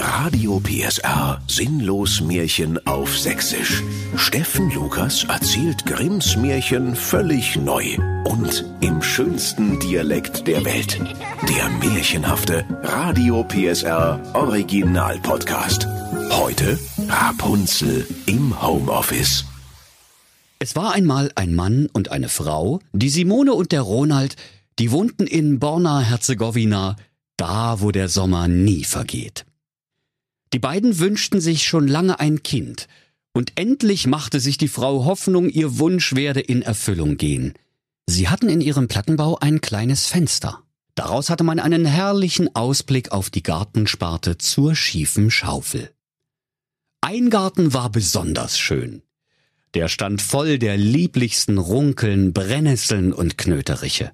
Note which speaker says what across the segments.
Speaker 1: Radio PSR Sinnlos Märchen auf Sächsisch. Steffen Lukas erzählt Grimms Märchen völlig neu und im schönsten Dialekt der Welt. Der märchenhafte Radio PSR Original Podcast. Heute Rapunzel im Homeoffice.
Speaker 2: Es war einmal ein Mann und eine Frau, die Simone und der Ronald, die wohnten in Borna-Herzegowina, da wo der Sommer nie vergeht. Die beiden wünschten sich schon lange ein Kind, und endlich machte sich die Frau Hoffnung, ihr Wunsch werde in Erfüllung gehen. Sie hatten in ihrem Plattenbau ein kleines Fenster. Daraus hatte man einen herrlichen Ausblick auf die Gartensparte zur schiefen Schaufel. Ein Garten war besonders schön. Der stand voll der lieblichsten Runkeln, Brennnesseln und Knöteriche.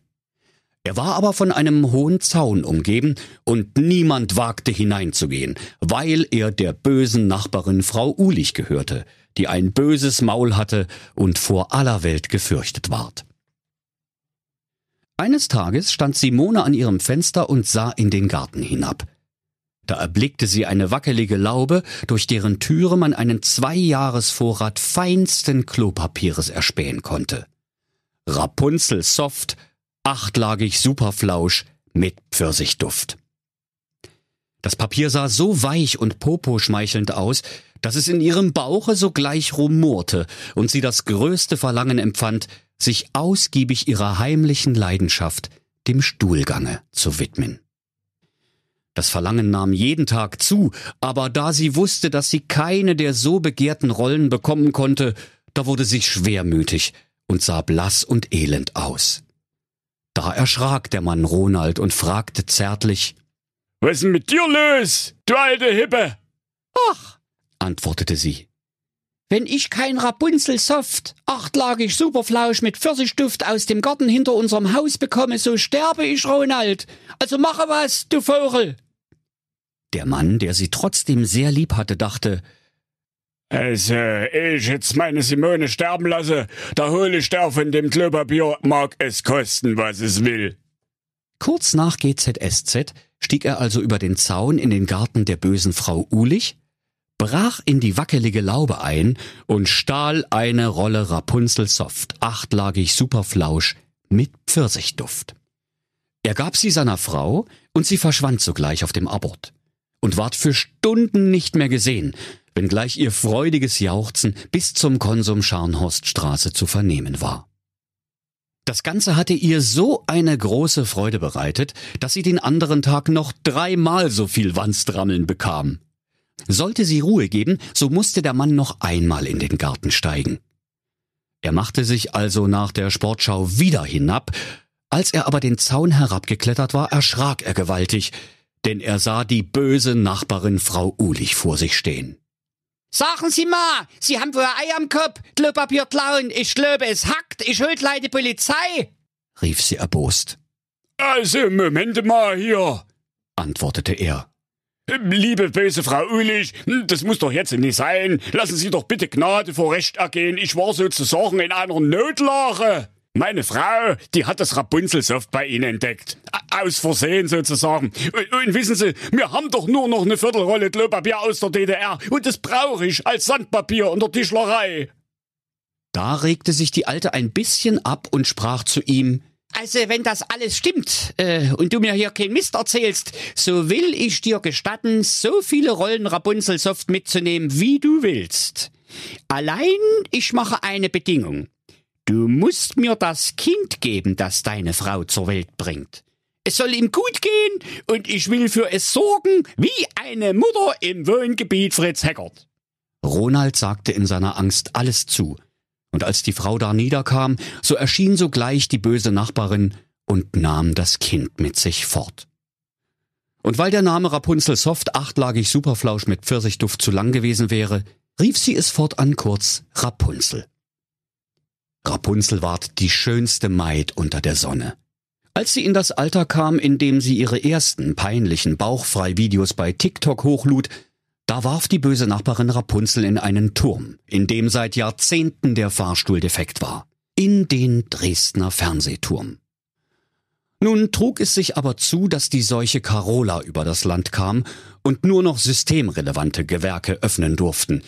Speaker 2: Er war aber von einem hohen Zaun umgeben, und niemand wagte hineinzugehen, weil er der bösen Nachbarin Frau Ulich gehörte, die ein böses Maul hatte und vor aller Welt gefürchtet ward. Eines Tages stand Simone an ihrem Fenster und sah in den Garten hinab. Da erblickte sie eine wackelige Laube, durch deren Türe man einen Zweijahresvorrat feinsten Klopapieres erspähen konnte. Rapunzel Soft achtlagig Superflausch mit Pfirsichduft. Das Papier sah so weich und poposchmeichelnd aus, dass es in ihrem Bauche sogleich rumorte und sie das größte Verlangen empfand, sich ausgiebig ihrer heimlichen Leidenschaft, dem Stuhlgange, zu widmen. Das Verlangen nahm jeden Tag zu, aber da sie wusste, dass sie keine der so begehrten Rollen bekommen konnte, da wurde sie schwermütig und sah blass und elend aus. Da erschrak der Mann Ronald und fragte zärtlich
Speaker 3: Was ist denn mit dir los, du alte Hippe?
Speaker 2: Ach, antwortete sie. Wenn ich kein Rapunzel Soft, achtlagig Superflausch mit Pfirsichduft aus dem Garten hinter unserem Haus bekomme, so sterbe ich, Ronald. Also mache was, du Vogel. Der Mann, der sie trotzdem sehr lieb hatte, dachte,
Speaker 3: also, ich jetzt meine Simone sterben lasse, da hole ich der von dem Klopapier, mag es kosten, was es will.
Speaker 2: Kurz nach GZSZ stieg er also über den Zaun in den Garten der bösen Frau Ulich, brach in die wackelige Laube ein und stahl eine Rolle Rapunzel Soft, achtlagig Superflausch mit Pfirsichduft. Er gab sie seiner Frau und sie verschwand sogleich auf dem Abort und ward für Stunden nicht mehr gesehen, wenngleich ihr freudiges Jauchzen bis zum Konsum Scharnhorststraße zu vernehmen war. Das Ganze hatte ihr so eine große Freude bereitet, dass sie den anderen Tag noch dreimal so viel Wanstrammeln bekam. Sollte sie Ruhe geben, so musste der Mann noch einmal in den Garten steigen. Er machte sich also nach der Sportschau wieder hinab, als er aber den Zaun herabgeklettert war, erschrak er gewaltig, denn er sah die böse Nachbarin Frau Ulich vor sich stehen.
Speaker 4: Sagen Sie mal, Sie haben wohl Ei am Kopf, Klopapier klauen, ich glaube es hackt, ich holt leider Polizei,
Speaker 2: rief sie erbost.
Speaker 3: Also, Moment mal hier,
Speaker 2: antwortete er.
Speaker 3: Liebe böse Frau Ulich, das muss doch jetzt nicht sein. Lassen Sie doch bitte Gnade vor Recht ergehen. Ich war sozusagen in einer Notlage. Meine Frau, die hat das Rapunzelsoft bei Ihnen entdeckt. Aus Versehen sozusagen. Und, und, wissen Sie, wir haben doch nur noch eine Viertelrolle Klopapier aus der DDR. Und das brauche ich als Sandpapier in der Tischlerei.
Speaker 2: Da regte sich die Alte ein bisschen ab und sprach zu ihm,
Speaker 4: also, wenn das alles stimmt äh, und du mir hier kein Mist erzählst, so will ich dir gestatten, so viele Rollen Rapunzelsoft mitzunehmen, wie du willst. Allein ich mache eine Bedingung. Du musst mir das Kind geben, das deine Frau zur Welt bringt. Es soll ihm gut gehen und ich will für es sorgen, wie eine Mutter im Wohngebiet Fritz Heckert.
Speaker 2: Ronald sagte in seiner Angst alles zu. Und als die Frau da niederkam, so erschien sogleich die böse Nachbarin und nahm das Kind mit sich fort. Und weil der Name Rapunzel Soft achtlagig Superflausch mit Pfirsichduft zu lang gewesen wäre, rief sie es fortan kurz Rapunzel. Rapunzel ward die schönste Maid unter der Sonne. Als sie in das Alter kam, in dem sie ihre ersten peinlichen Bauchfrei-Videos bei TikTok hochlud, da warf die böse Nachbarin Rapunzel in einen Turm, in dem seit Jahrzehnten der Fahrstuhl defekt war. In den Dresdner Fernsehturm. Nun trug es sich aber zu, dass die Seuche Carola über das Land kam und nur noch systemrelevante Gewerke öffnen durften.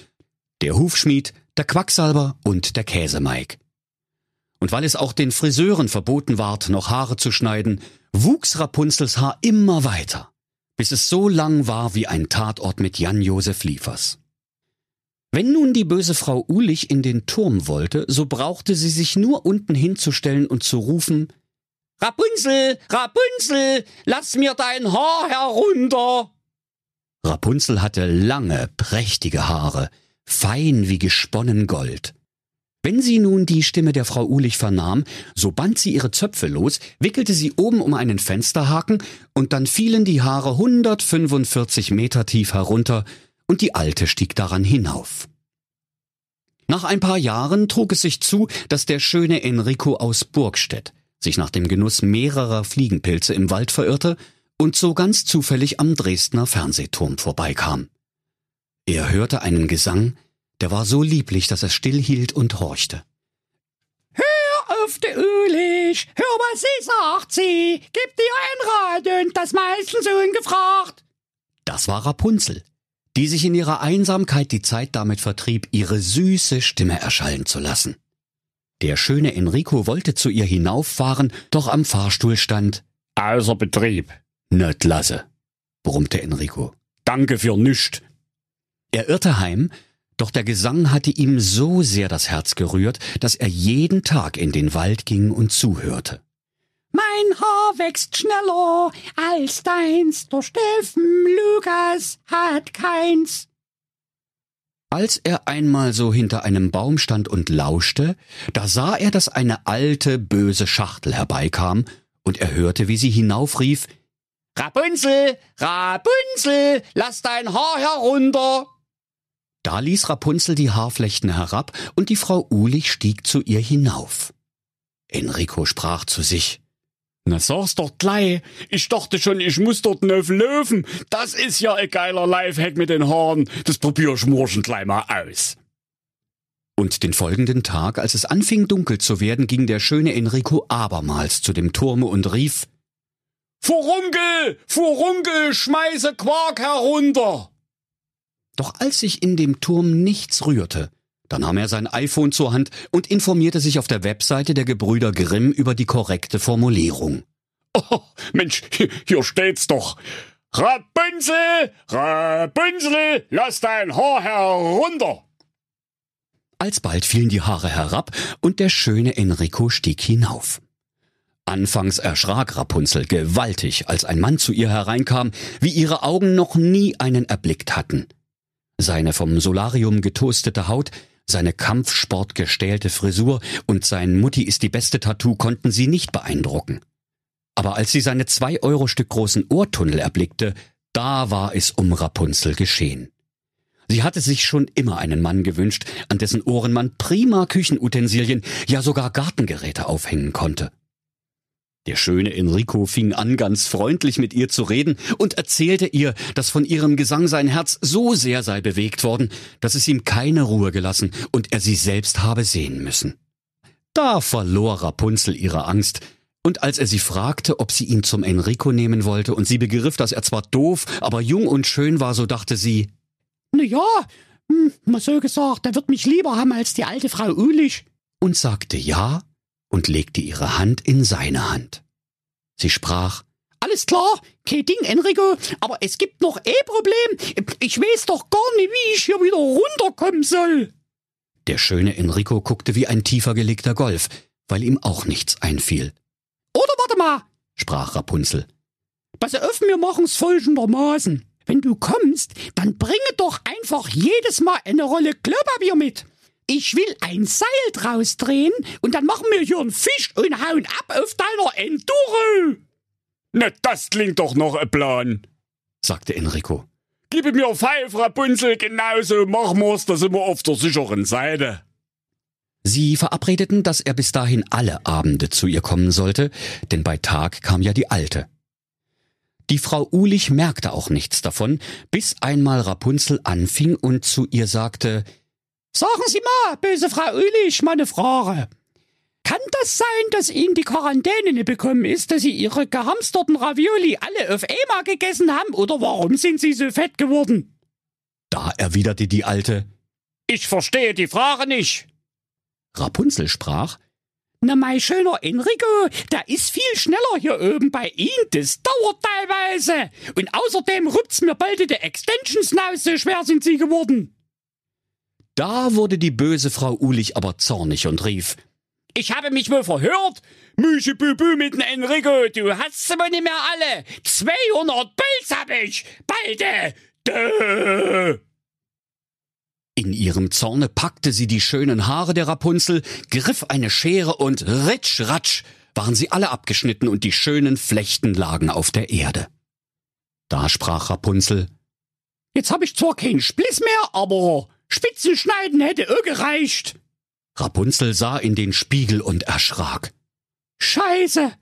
Speaker 2: Der Hufschmied, der Quacksalber und der Käsemeig. Und weil es auch den Friseuren verboten ward, noch Haare zu schneiden, wuchs Rapunzels Haar immer weiter, bis es so lang war wie ein Tatort mit Jan-Josef Liefers. Wenn nun die böse Frau Ulich in den Turm wollte, so brauchte sie sich nur unten hinzustellen und zu rufen,
Speaker 4: Rapunzel, Rapunzel, lass mir dein Haar herunter.
Speaker 2: Rapunzel hatte lange, prächtige Haare, fein wie gesponnen Gold. Wenn sie nun die Stimme der Frau Ulich vernahm, so band sie ihre Zöpfe los, wickelte sie oben um einen Fensterhaken, und dann fielen die Haare 145 Meter tief herunter, und die Alte stieg daran hinauf. Nach ein paar Jahren trug es sich zu, dass der schöne Enrico aus Burgstedt sich nach dem Genuss mehrerer Fliegenpilze im Wald verirrte und so ganz zufällig am Dresdner Fernsehturm vorbeikam. Er hörte einen Gesang, der war so lieblich, dass er stillhielt und horchte.
Speaker 4: Hör auf de Ulich, hör was sie sagt sie, gib dir ein Rat und das meistens ungefragt.
Speaker 2: Das war Rapunzel, die sich in ihrer Einsamkeit die Zeit damit vertrieb, ihre süße Stimme erschallen zu lassen. Der schöne Enrico wollte zu ihr hinauffahren, doch am Fahrstuhl stand
Speaker 3: Außer Betrieb.
Speaker 2: Nöt lasse, brummte Enrico.
Speaker 3: Danke für nüscht.
Speaker 2: Er irrte heim, doch der Gesang hatte ihm so sehr das Herz gerührt, dass er jeden Tag in den Wald ging und zuhörte.
Speaker 4: Mein Haar wächst schneller als deins, der Steffen Lukas hat keins.
Speaker 2: Als er einmal so hinter einem Baum stand und lauschte, da sah er, dass eine alte, böse Schachtel herbeikam, und er hörte, wie sie hinaufrief
Speaker 4: Rapunzel, Rapunzel, lass dein Haar herunter.
Speaker 2: Da ließ Rapunzel die Haarflechten herab, und die Frau Ulich stieg zu ihr hinauf. Enrico sprach zu sich
Speaker 3: Na sag's doch gleich. Ich dachte schon, ich muss dort nöf löwen. Das ist ja ein geiler Lifehack mit den Haaren. Das probier ich morgen gleich mal aus.
Speaker 2: Und den folgenden Tag, als es anfing dunkel zu werden, ging der schöne Enrico abermals zu dem Turme und rief
Speaker 3: Furunkel, Furunkel, schmeiße Quark herunter.
Speaker 2: Doch als sich in dem Turm nichts rührte, da nahm er sein iPhone zur Hand und informierte sich auf der Webseite der Gebrüder Grimm über die korrekte Formulierung.
Speaker 3: Oh, Mensch, hier, hier steht's doch. Rapunzel, Rapunzel, lass dein Haar herunter.
Speaker 2: Alsbald fielen die Haare herab und der schöne Enrico stieg hinauf. Anfangs erschrak Rapunzel gewaltig, als ein Mann zu ihr hereinkam, wie ihre Augen noch nie einen erblickt hatten. Seine vom Solarium getoastete Haut, seine kampfsportgestählte Frisur und sein Mutti ist die beste Tattoo konnten sie nicht beeindrucken. Aber als sie seine zwei Euro Stück großen Ohrtunnel erblickte, da war es um Rapunzel geschehen. Sie hatte sich schon immer einen Mann gewünscht, an dessen Ohren man prima Küchenutensilien, ja sogar Gartengeräte aufhängen konnte. Der schöne Enrico fing an, ganz freundlich mit ihr zu reden und erzählte ihr, dass von ihrem Gesang sein Herz so sehr sei bewegt worden, dass es ihm keine Ruhe gelassen und er sie selbst habe sehen müssen. Da verlor Rapunzel ihre Angst, und als er sie fragte, ob sie ihn zum Enrico nehmen wollte, und sie begriff, dass er zwar doof, aber jung und schön war, so dachte sie,
Speaker 4: Na ja, hm, mal so gesagt, er wird mich lieber haben als die alte Frau Ulich.
Speaker 2: und sagte ja und legte ihre Hand in seine Hand. Sie sprach,
Speaker 4: Alles klar, kein Ding, Enrico, aber es gibt noch eh Problem. Ich weiß doch gar nicht, wie ich hier wieder runterkommen soll.
Speaker 2: der schöne Enrico guckte wie ein tiefer gelegter Golf, weil ihm auch nichts einfiel.
Speaker 4: Oder warte mal,
Speaker 2: sprach Rapunzel.
Speaker 4: pass auf, wir machen's folgendermaßen. Wenn du kommst, dann bringe doch einfach jedes Mal eine Rolle Klopapier mit. Ich will ein Seil draus drehen und dann machen wir hier einen Fisch und hauen ab auf deiner Enduro.
Speaker 3: Na, das klingt doch noch ein Plan.
Speaker 2: sagte Enrico.
Speaker 3: Gib mir Pfeif, Rapunzel, genauso machen wir's, da sind wir auf der sicheren Seite.
Speaker 2: Sie verabredeten, dass er bis dahin alle Abende zu ihr kommen sollte, denn bei Tag kam ja die Alte. Die Frau Ulich merkte auch nichts davon, bis einmal Rapunzel anfing und zu ihr sagte,
Speaker 4: Sagen Sie mal, böse Frau Ulich, meine Frage. Kann das sein, dass Ihnen die Quarantäne nicht bekommen ist, dass Sie Ihre gehamsterten Ravioli alle auf einmal gegessen haben? Oder warum sind Sie so fett geworden?
Speaker 2: Da erwiderte die Alte.
Speaker 3: Ich verstehe die Frage nicht.
Speaker 2: Rapunzel sprach.
Speaker 4: Na, mein schöner Enrico, der ist viel schneller hier oben bei Ihnen. Das dauert teilweise. Und außerdem rupt's mir bald die Extensions raus, so schwer sind Sie geworden.
Speaker 2: Da wurde die böse Frau Ulich aber zornig und rief.
Speaker 3: Ich habe mich wohl verhört. Müschebubu mit dem Enrico, du hast sie wohl nicht mehr alle. 200 Puls hab ich. Beide. Dö.
Speaker 2: In ihrem Zorne packte sie die schönen Haare der Rapunzel, griff eine Schere und ritsch ratsch waren sie alle abgeschnitten und die schönen Flechten lagen auf der Erde. Da sprach Rapunzel,
Speaker 4: Jetzt hab ich zwar keinen Spliss mehr, aber Spitzen schneiden hätte auch gereicht.
Speaker 2: Rapunzel sah in den Spiegel und erschrak.
Speaker 4: Scheiße,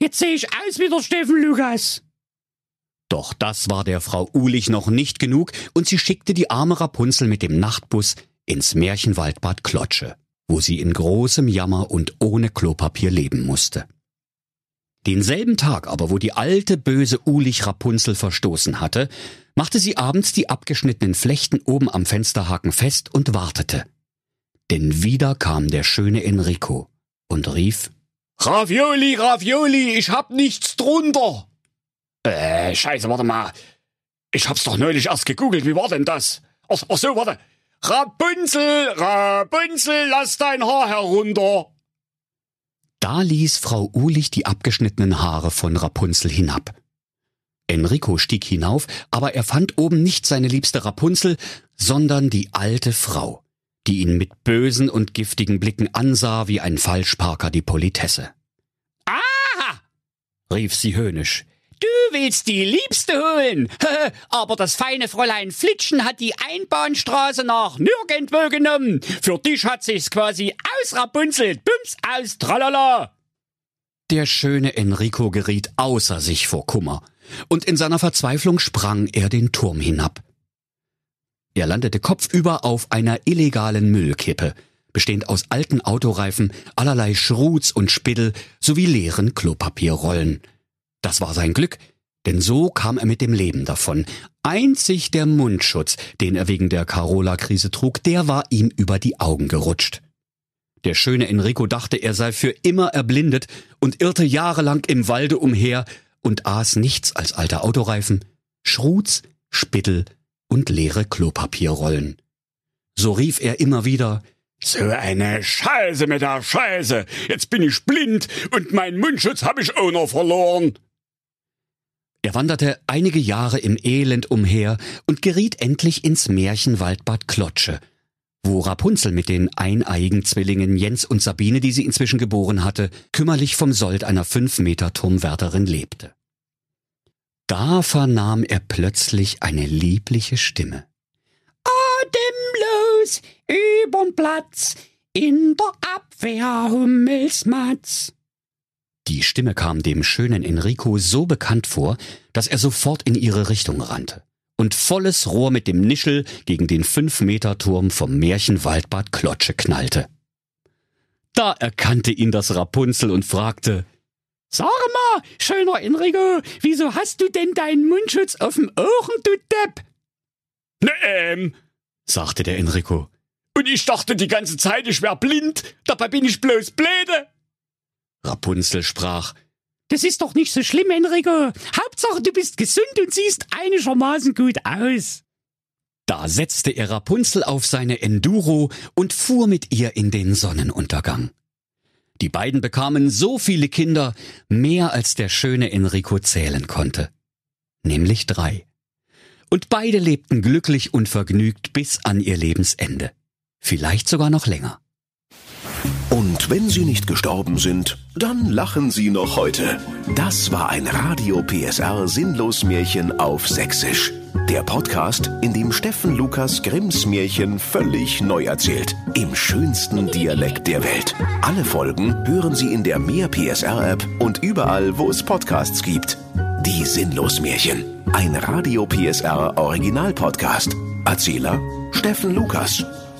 Speaker 4: jetzt sehe ich aus wie der Steffen Lukas.
Speaker 2: Doch das war der Frau Ulich noch nicht genug und sie schickte die arme Rapunzel mit dem Nachtbus ins Märchenwaldbad Klotsche, wo sie in großem Jammer und ohne Klopapier leben musste. Denselben Tag aber, wo die alte böse Ulich Rapunzel verstoßen hatte, machte sie abends die abgeschnittenen Flechten oben am Fensterhaken fest und wartete. Denn wieder kam der schöne Enrico und rief
Speaker 3: Ravioli, Ravioli, ich hab nichts drunter. Äh, scheiße, warte mal. Ich hab's doch neulich erst gegoogelt, wie war denn das? Ach, ach so, warte. Rapunzel, Rapunzel, lass dein Haar herunter.
Speaker 2: Da ließ Frau Ulich die abgeschnittenen Haare von Rapunzel hinab. Enrico stieg hinauf, aber er fand oben nicht seine liebste Rapunzel, sondern die alte Frau, die ihn mit bösen und giftigen Blicken ansah wie ein Falschparker die Politesse.
Speaker 3: Aha!
Speaker 2: rief sie höhnisch.
Speaker 4: Du willst die Liebste holen, aber das feine Fräulein Flitschen hat die Einbahnstraße nach nirgendwo genommen. Für dich hat sich's quasi ausrapunzelt. Bums aus, tralala.
Speaker 2: Der schöne Enrico geriet außer sich vor Kummer, und in seiner Verzweiflung sprang er den Turm hinab. Er landete kopfüber auf einer illegalen Müllkippe, bestehend aus alten Autoreifen, allerlei Schruz und Spittel sowie leeren Klopapierrollen. Das war sein Glück, denn so kam er mit dem Leben davon. Einzig der Mundschutz, den er wegen der Carola-Krise trug, der war ihm über die Augen gerutscht. Der schöne Enrico dachte, er sei für immer erblindet und irrte jahrelang im Walde umher und aß nichts als alte Autoreifen, Schruz, Spittel und leere Klopapierrollen. So rief er immer wieder,
Speaker 3: so eine Scheiße mit der Scheiße. Jetzt bin ich blind und meinen Mundschutz hab ich auch noch verloren.
Speaker 2: Er wanderte einige Jahre im Elend umher und geriet endlich ins Märchenwaldbad Klotsche, wo Rapunzel mit den eineiigen Zwillingen Jens und Sabine, die sie inzwischen geboren hatte, kümmerlich vom Sold einer fünf Meter Turmwärterin lebte. Da vernahm er plötzlich eine liebliche Stimme.
Speaker 4: Atemlos übern Platz, in der Abwehr Hummelsmatz.
Speaker 2: Die Stimme kam dem schönen Enrico so bekannt vor, dass er sofort in ihre Richtung rannte und volles Rohr mit dem Nischel gegen den Fünf-Meter-Turm vom Märchenwaldbad Klotsche knallte. Da erkannte ihn das Rapunzel und fragte,
Speaker 4: Sag mal, schöner Enrico, wieso hast du denn deinen Mundschutz auf dem Ohren, du Depp?
Speaker 3: Ne, ähm,
Speaker 2: sagte der Enrico.
Speaker 3: Und ich dachte die ganze Zeit, ich wär blind, dabei bin ich bloß bläde.
Speaker 2: Rapunzel sprach,
Speaker 4: das ist doch nicht so schlimm, Enrico. Hauptsache, du bist gesund und siehst einigermaßen gut aus.
Speaker 2: Da setzte er Rapunzel auf seine Enduro und fuhr mit ihr in den Sonnenuntergang. Die beiden bekamen so viele Kinder, mehr als der schöne Enrico zählen konnte. Nämlich drei. Und beide lebten glücklich und vergnügt bis an ihr Lebensende. Vielleicht sogar noch länger.
Speaker 1: Und wenn sie nicht gestorben sind, dann lachen sie noch heute. Das war ein Radio PSR Sinnlos-Märchen auf Sächsisch. Der Podcast, in dem Steffen Lukas Grimms Märchen völlig neu erzählt. Im schönsten Dialekt der Welt. Alle Folgen hören Sie in der Mehr PSR App und überall, wo es Podcasts gibt. Die Sinnlos-Märchen. Ein Radio PSR Original Podcast. Erzähler Steffen Lukas.